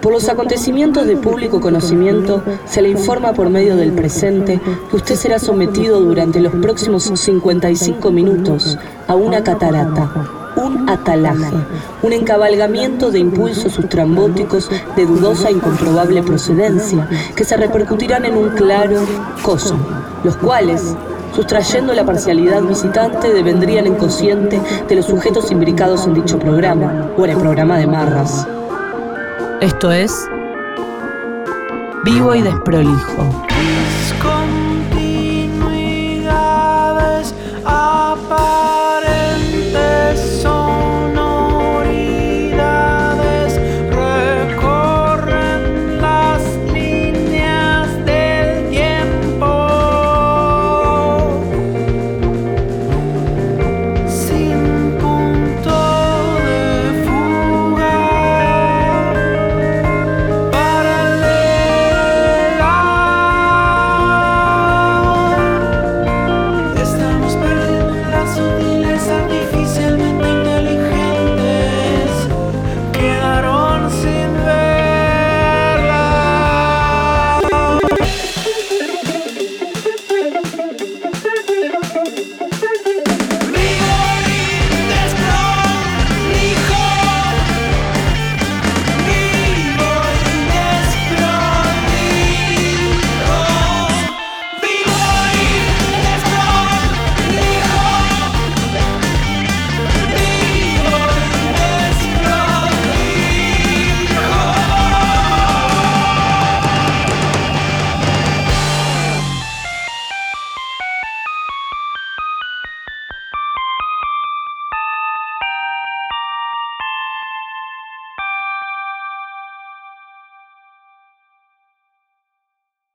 Por los acontecimientos de público conocimiento, se le informa por medio del presente que usted será sometido durante los próximos 55 minutos a una catarata, un atalaje, un encabalgamiento de impulsos sustrambóticos de dudosa e incomprobable procedencia que se repercutirán en un claro coso, los cuales, sustrayendo la parcialidad visitante, devendrían en cociente de los sujetos imbricados en dicho programa, o en el programa de Marras. Esto es Vivo y Desprolijo.